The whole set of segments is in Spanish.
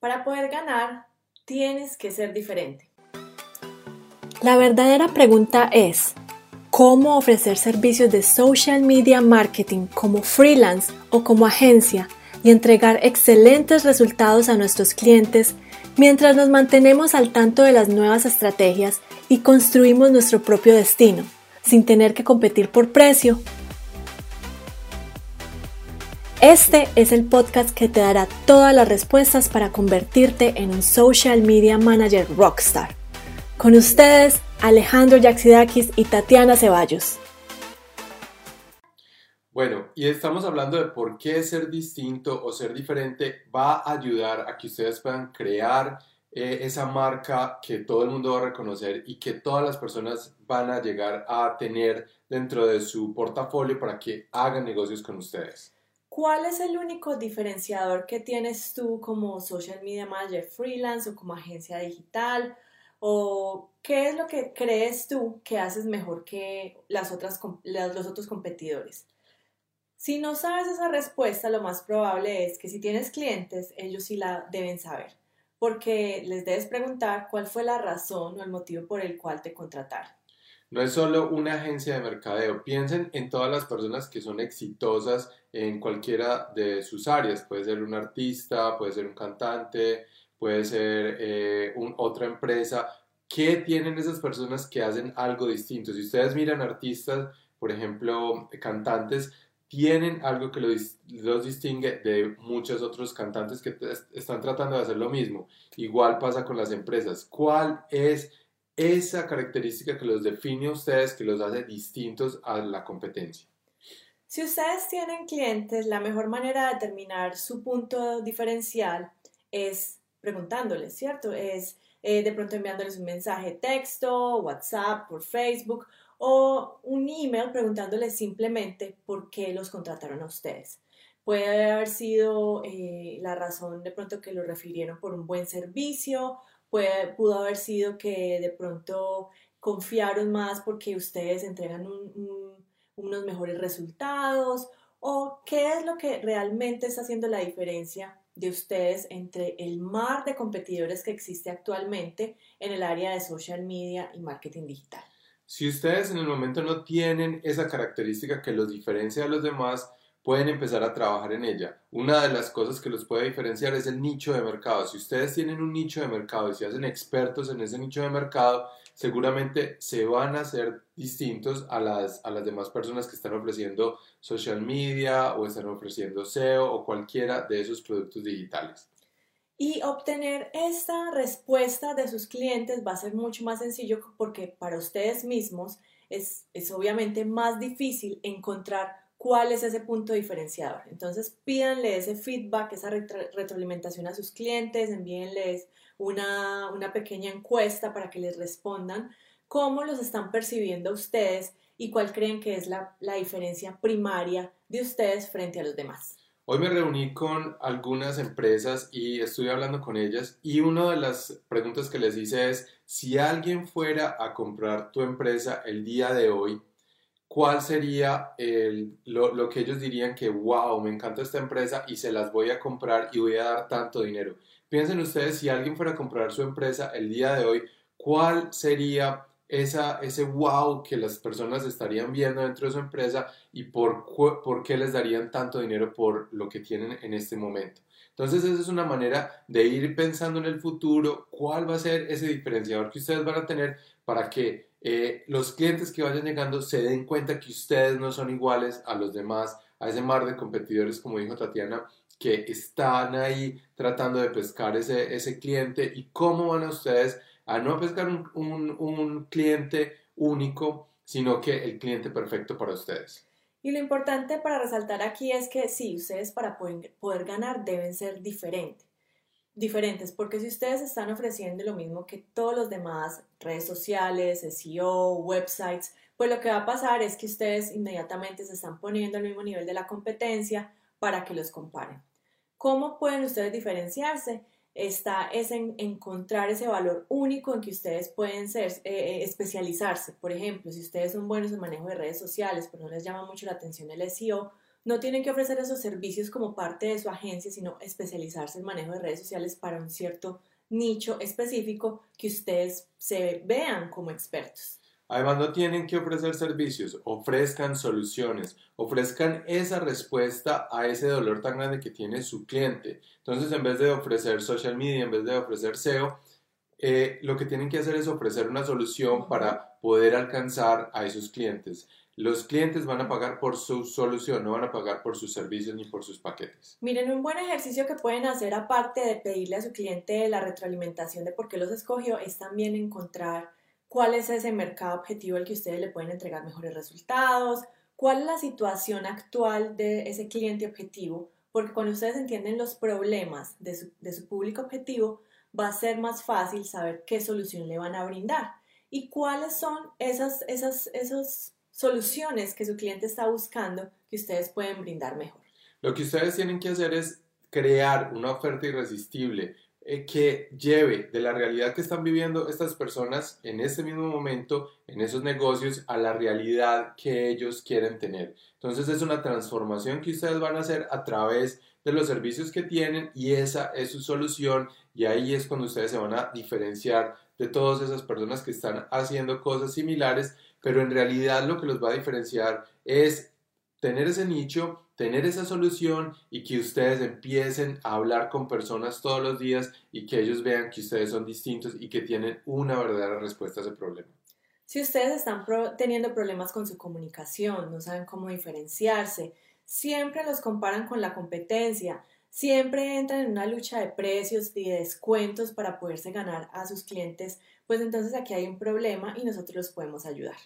Para poder ganar, tienes que ser diferente. La verdadera pregunta es, ¿cómo ofrecer servicios de social media marketing como freelance o como agencia y entregar excelentes resultados a nuestros clientes mientras nos mantenemos al tanto de las nuevas estrategias y construimos nuestro propio destino, sin tener que competir por precio este es el podcast que te dará todas las respuestas para convertirte en un social media manager rockstar. Con ustedes, Alejandro Yaxidakis y Tatiana Ceballos. Bueno, y estamos hablando de por qué ser distinto o ser diferente va a ayudar a que ustedes puedan crear eh, esa marca que todo el mundo va a reconocer y que todas las personas van a llegar a tener dentro de su portafolio para que hagan negocios con ustedes. ¿Cuál es el único diferenciador que tienes tú como social media manager freelance o como agencia digital? ¿O qué es lo que crees tú que haces mejor que las otras, los otros competidores? Si no sabes esa respuesta, lo más probable es que si tienes clientes, ellos sí la deben saber, porque les debes preguntar cuál fue la razón o el motivo por el cual te contrataron. No es solo una agencia de mercadeo, piensen en todas las personas que son exitosas en cualquiera de sus áreas. Puede ser un artista, puede ser un cantante, puede ser eh, otra empresa. ¿Qué tienen esas personas que hacen algo distinto? Si ustedes miran artistas, por ejemplo, cantantes, tienen algo que los distingue de muchos otros cantantes que están tratando de hacer lo mismo. Igual pasa con las empresas. ¿Cuál es esa característica que los define a ustedes, que los hace distintos a la competencia. Si ustedes tienen clientes, la mejor manera de determinar su punto diferencial es preguntándoles, ¿cierto? Es eh, de pronto enviándoles un mensaje texto, WhatsApp, por Facebook o un email preguntándoles simplemente por qué los contrataron a ustedes. Puede haber sido eh, la razón de pronto que lo refirieron por un buen servicio pudo haber sido que de pronto confiaron más porque ustedes entregan unos mejores resultados o qué es lo que realmente está haciendo la diferencia de ustedes entre el mar de competidores que existe actualmente en el área de social media y marketing digital. Si ustedes en el momento no tienen esa característica que los diferencia de los demás, pueden empezar a trabajar en ella. Una de las cosas que los puede diferenciar es el nicho de mercado. Si ustedes tienen un nicho de mercado y se hacen expertos en ese nicho de mercado, seguramente se van a hacer distintos a las, a las demás personas que están ofreciendo social media o están ofreciendo SEO o cualquiera de esos productos digitales. Y obtener esta respuesta de sus clientes va a ser mucho más sencillo porque para ustedes mismos es, es obviamente más difícil encontrar cuál es ese punto diferenciador. Entonces pídanle ese feedback, esa retroalimentación a sus clientes, envíenles una, una pequeña encuesta para que les respondan cómo los están percibiendo ustedes y cuál creen que es la, la diferencia primaria de ustedes frente a los demás. Hoy me reuní con algunas empresas y estuve hablando con ellas y una de las preguntas que les hice es, si alguien fuera a comprar tu empresa el día de hoy, ¿cuál sería lo, que ellos dirían que, wow, me encanta esta empresa y se las voy a comprar y voy a dar tanto dinero? Piensen ustedes, si alguien fuera a comprar su empresa el día de hoy, ¿cuál sería esa, ese wow que las personas estarían viendo dentro de su empresa y por, por qué les darían tanto dinero por lo que tienen en este momento? Entonces esa es una manera de ir pensando en el futuro, cuál va a ser ese diferenciador que ustedes van a tener para que eh, los clientes que vayan llegando se den cuenta que ustedes no son iguales a los demás, a ese mar de competidores, como dijo Tatiana, que están ahí tratando de pescar ese, ese cliente y cómo van a ustedes a no pescar un, un, un cliente único, sino que el cliente perfecto para ustedes. Y lo importante para resaltar aquí es que sí, ustedes para poder, poder ganar deben ser diferentes diferentes, porque si ustedes están ofreciendo lo mismo que todos los demás, redes sociales, SEO, websites, pues lo que va a pasar es que ustedes inmediatamente se están poniendo al mismo nivel de la competencia para que los comparen. ¿Cómo pueden ustedes diferenciarse? Está es en encontrar ese valor único en que ustedes pueden ser, eh, eh, especializarse. Por ejemplo, si ustedes son buenos en manejo de redes sociales, pero no les llama mucho la atención el SEO, no tienen que ofrecer esos servicios como parte de su agencia, sino especializarse en manejo de redes sociales para un cierto nicho específico que ustedes se vean como expertos. Además, no tienen que ofrecer servicios, ofrezcan soluciones, ofrezcan esa respuesta a ese dolor tan grande que tiene su cliente. Entonces, en vez de ofrecer social media, en vez de ofrecer SEO, eh, lo que tienen que hacer es ofrecer una solución para poder alcanzar a esos clientes. Los clientes van a pagar por su solución, no van a pagar por sus servicios ni por sus paquetes. Miren, un buen ejercicio que pueden hacer aparte de pedirle a su cliente la retroalimentación de por qué los escogió es también encontrar cuál es ese mercado objetivo al que ustedes le pueden entregar mejores resultados, cuál es la situación actual de ese cliente objetivo, porque cuando ustedes entienden los problemas de su, público objetivo, va a ser más fácil saber qué solución le van a brindar y cuáles son esas, esas, esas soluciones que su cliente está buscando que ustedes pueden brindar mejor. Lo que ustedes tienen que hacer es crear una oferta irresistible eh, que lleve de la realidad que están viviendo estas personas en este mismo momento, en esos negocios, a la realidad que ellos quieren tener. Entonces es una transformación que ustedes van a hacer a través de los servicios que tienen y esa es su solución y ahí es cuando ustedes se van a diferenciar de todas esas personas que están haciendo cosas similares, pero en realidad lo que los va a diferenciar es tener ese nicho, tener esa solución y que ustedes empiecen a hablar con personas todos los días y que ellos vean que ustedes son distintos y que tienen una verdadera respuesta a ese problema. Si ustedes están teniendo problemas con su comunicación, no saben cómo diferenciarse, siempre los comparan con la competencia, siempre entran en una lucha de precios y de descuentos para poderse ganar a sus clientes, pues entonces aquí hay un problema y nosotros los podemos ayudar.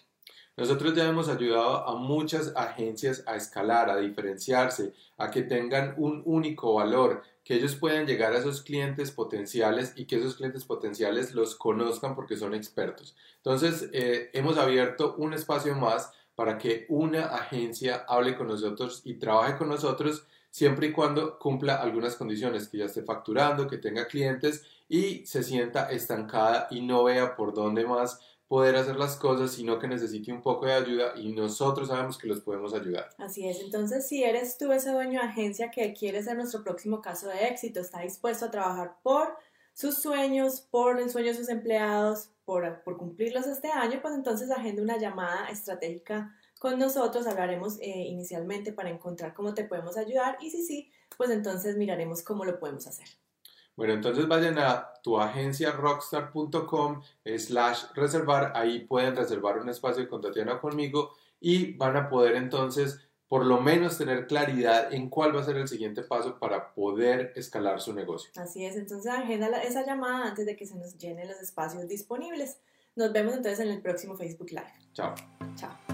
Nosotros ya hemos ayudado a muchas agencias a escalar, a diferenciarse, a que tengan un único valor, que ellos puedan llegar a esos clientes potenciales y que esos clientes potenciales los conozcan porque son expertos. Entonces, eh, hemos abierto un espacio más para que una agencia hable con nosotros y trabaje con nosotros siempre y cuando cumpla algunas condiciones, que ya esté facturando, que tenga clientes y se sienta estancada y no vea por dónde más poder hacer las cosas, sino que necesite un poco de ayuda y nosotros sabemos que los podemos ayudar. Así es, entonces si eres tú ese dueño de agencia que quiere ser nuestro próximo caso de éxito, está dispuesto a trabajar por sus sueños, por el sueño de sus empleados, por, por cumplirlos este año, pues entonces agenda una llamada estratégica con nosotros, hablaremos eh, inicialmente para encontrar cómo te podemos ayudar y si sí, pues entonces miraremos cómo lo podemos hacer. Bueno, entonces vayan a tu agencia rockstar.com slash reservar, ahí pueden reservar un espacio con Tatiana conmigo y van a poder entonces por lo menos tener claridad en cuál va a ser el siguiente paso para poder escalar su negocio. Así es, entonces agenda esa llamada antes de que se nos llenen los espacios disponibles. Nos vemos entonces en el próximo Facebook Live. Chao. Chao.